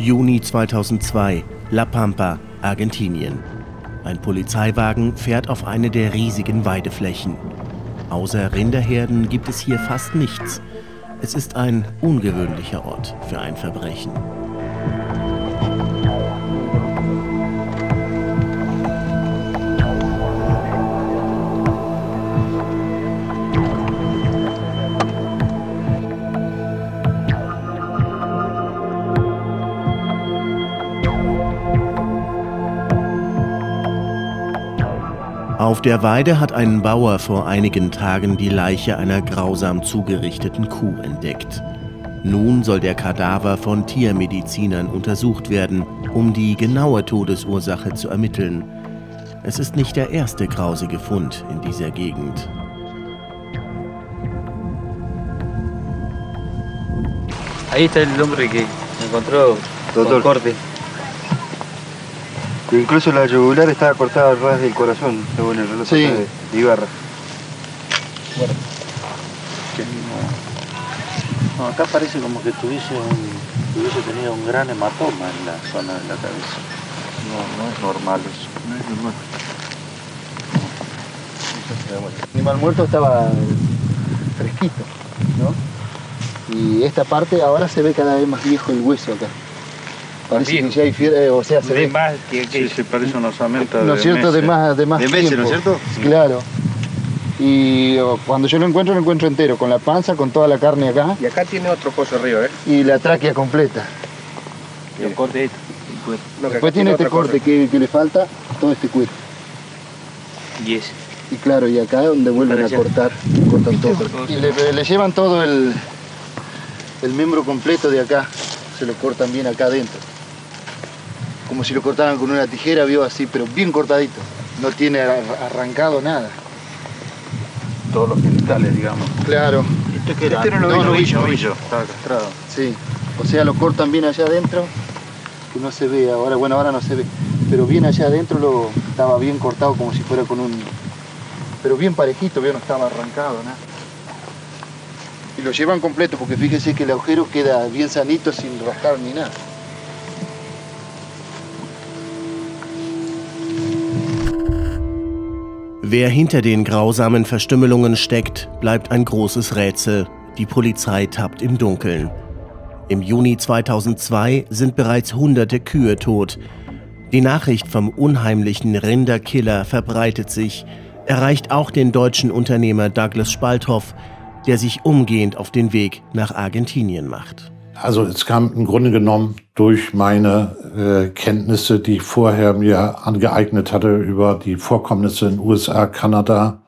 Juni 2002, La Pampa, Argentinien. Ein Polizeiwagen fährt auf eine der riesigen Weideflächen. Außer Rinderherden gibt es hier fast nichts. Es ist ein ungewöhnlicher Ort für ein Verbrechen. Auf der Weide hat ein Bauer vor einigen Tagen die Leiche einer grausam zugerichteten Kuh entdeckt. Nun soll der Kadaver von Tiermedizinern untersucht werden, um die genaue Todesursache zu ermitteln. Es ist nicht der erste grausige Fund in dieser Gegend. Ahí está el hombre que encontró Doctor. Incluso la yugular estaba cortada al ras del corazón, según el reloj Sí. de Ibarra. no, acá parece como que tuviese, un, tuviese tenido un gran hematoma en la zona de la cabeza. No, no es normal eso. No es normal. El animal muerto estaba fresquito, ¿no? Y esta parte ahora se ve cada vez más viejo el hueso acá. Parece viejo. que ya hay fiebre, o sea, se Ve ve, más que, que Sí, sí, parece una osamenta ¿no de es cierto? De más, de más De meses, tiempo. ¿no es cierto? Claro. Y cuando yo lo encuentro, lo encuentro entero, con la panza, con toda la carne acá Y acá tiene otro pozo arriba, ¿eh? y la tráquea completa. el corte. Después tiene este corte que, que le falta, todo este cuero. Y ese. Y claro, y acá es donde vuelven a cortar, cortan todo. Y le, le llevan todo el, el miembro completo de acá, se lo cortan bien acá adentro. Como si lo cortaran con una tijera, vio así, pero bien cortadito. No tiene ar- arrancado nada. Todos los genitales, digamos. Claro, Este que era, Este era un no, ovillo, novillo, novillo. novillo. Estaba castrado. sí. O sea, lo cortan bien allá adentro, que no se ve ahora, bueno, ahora no se ve. Pero bien allá adentro lo estaba bien cortado como si fuera con un... Pero bien parejito, vio, no estaba arrancado, nada. Y lo llevan completo, porque fíjese que el agujero queda bien sanito sin rascar ni nada. Wer hinter den grausamen Verstümmelungen steckt, bleibt ein großes Rätsel. Die Polizei tappt im Dunkeln. Im Juni 2002 sind bereits hunderte Kühe tot. Die Nachricht vom unheimlichen Rinderkiller verbreitet sich, erreicht auch den deutschen Unternehmer Douglas Spalthoff, der sich umgehend auf den Weg nach Argentinien macht. Also es kam im Grunde genommen durch meine äh, Kenntnisse, die ich vorher mir angeeignet hatte über die Vorkommnisse in USA, Kanada,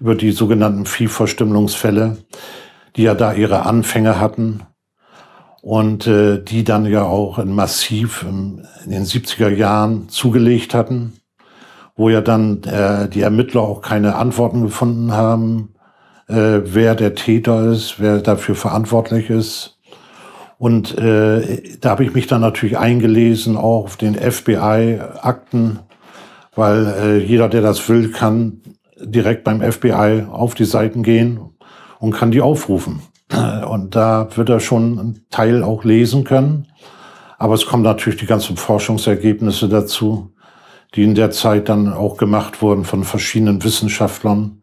über die sogenannten Viehverstümmelungsfälle, die ja da ihre Anfänge hatten und äh, die dann ja auch in massiv im, in den 70er Jahren zugelegt hatten, wo ja dann äh, die Ermittler auch keine Antworten gefunden haben, äh, wer der Täter ist, wer dafür verantwortlich ist. Und äh, da habe ich mich dann natürlich eingelesen, auch auf den FBI-Akten, weil äh, jeder, der das will, kann direkt beim FBI auf die Seiten gehen und kann die aufrufen. Und da wird er schon einen Teil auch lesen können. Aber es kommen natürlich die ganzen Forschungsergebnisse dazu, die in der Zeit dann auch gemacht wurden von verschiedenen Wissenschaftlern.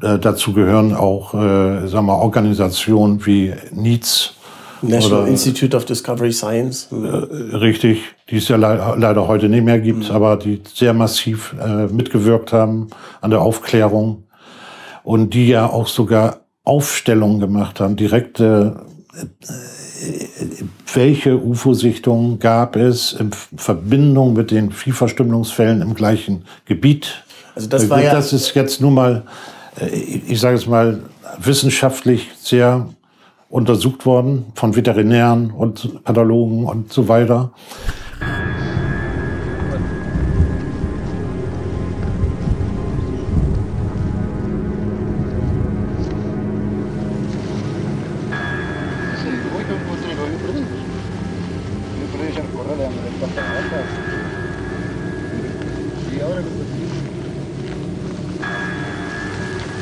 Äh, dazu gehören auch, äh, sagen wir, Organisationen wie NITS, National Oder- Institute of Discovery Science. äh, richtig, die es ja le leider heute nicht mehr gibt, aber die sehr massiv äh, mitgewirkt haben an der Aufklärung und die ja auch sogar Aufstellungen gemacht haben, direkte, äh, welche UFO-Sichtungen gab es in Verbindung mit den Viehverstümmelungsfällen im gleichen Gebiet. Also das war ja, das ist jetzt nun mal, äh, ich sage es mal, wissenschaftlich sehr untersucht worden von Veterinären und Pathologen und so weiter.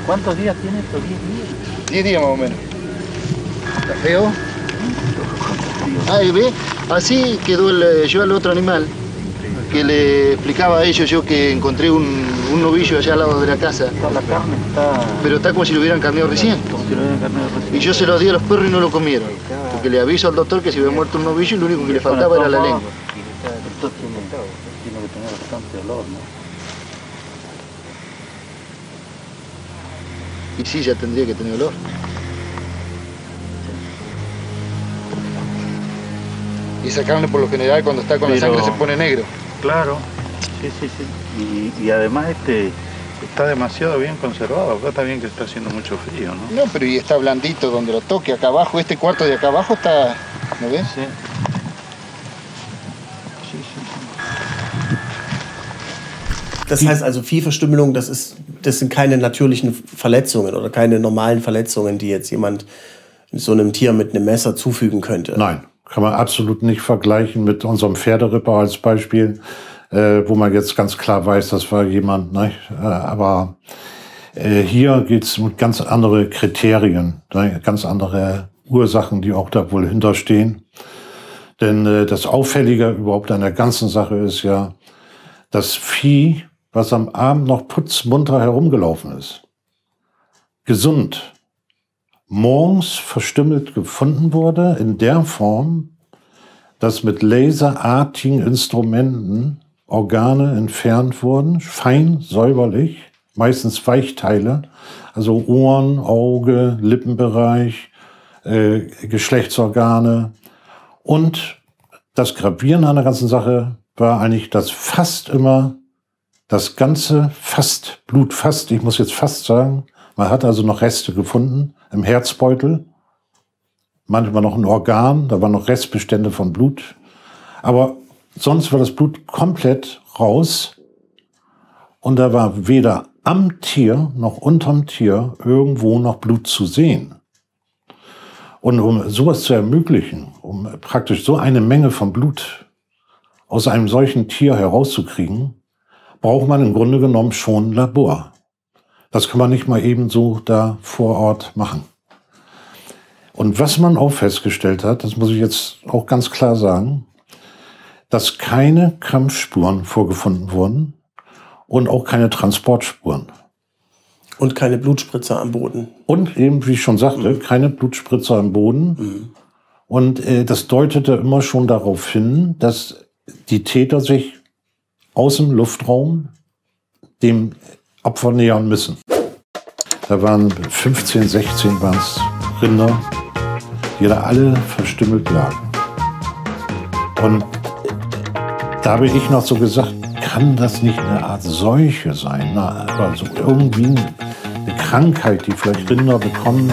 ¿Cuántos días tiene esto? ¿10 días? 10 días más o menos. ¿Está feo? Ah, ¿y ve? Así quedó el, eh, yo al otro animal, que le explicaba a ellos yo que encontré un, un novillo allá al lado de la casa, La carne está pero está como si lo hubieran carneado recién. como si lo hubieran carneado recién. Y yo se los di a los perros y no lo comieron. Porque le aviso al doctor que se había muerto un novillo y lo único que le faltaba era la lengua. Esto tiene, tiene que tener bastante olor, ¿no? Y sí, ya tendría que tener olor. Y esa carne por lo general cuando está con la Pero- sangre se pone negro. Claro, sí, sí, sí. Y, y además este está demasiado bien conservado. Acá está bien que está haciendo mucho frío, ¿no? No, pero y está blandito donde lo toque. Acá abajo, este cuarto de acá abajo está... ¿No ves? Sí. Sí, sí, sí. Das heißt also, Viehverstümmelung, das, ist, das sind keine natürlichen Verletzungen oder keine normalen Verletzungen, die jetzt jemand so einem Tier mit einem Messer zufügen könnte. Nein, kann man absolut nicht vergleichen mit unserem Pferderipper als Beispiel, äh, wo man jetzt ganz klar weiß, das war jemand. Ne? Äh, aber äh, hier geht's um ganz andere Kriterien, ne? ganz andere Ursachen, die auch da wohl hinterstehen. Denn äh, das Auffällige überhaupt an der ganzen Sache ist ja, das Vieh, was am Abend noch putzmunter herumgelaufen ist, gesund, morgens verstümmelt gefunden wurde, in der Form, dass mit laserartigen Instrumenten Organe entfernt wurden, fein säuberlich, meistens Weichteile, also Ohren, Auge, Lippenbereich, äh, Geschlechtsorgane. Und das Gravierende an der ganzen Sache war eigentlich, dass fast immer das ganze fast, Blut fast, ich muss jetzt fast sagen, man hat also noch Reste gefunden im Herzbeutel, manchmal noch ein Organ, da waren noch Restbestände von Blut. Aber sonst war das Blut komplett raus und da war weder am Tier noch unterm Tier irgendwo noch Blut zu sehen. Und um sowas zu ermöglichen, um praktisch so eine Menge von Blut aus einem solchen Tier herauszukriegen, braucht man im Grunde genommen schon ein Labor. Das kann man nicht mal eben so da vor Ort machen. Und was man auch festgestellt hat, das muss ich jetzt auch ganz klar sagen, dass keine Kampfspuren vorgefunden wurden und auch keine Transportspuren. Und keine Blutspritzer am Boden. Und eben, wie ich schon sagte, keine Blutspritzer im Boden. Und äh, das deutete immer schon darauf hin, dass die Täter sich aus dem Luftraum dem Opfer nähern müssen. Da waren 15, 16 waren Rinder, die da alle verstümmelt lagen. Und da habe ich noch so gesagt, kann das nicht eine Art Seuche sein? Na, aber so irgendwie eine Krankheit, die vielleicht Rinder bekommen,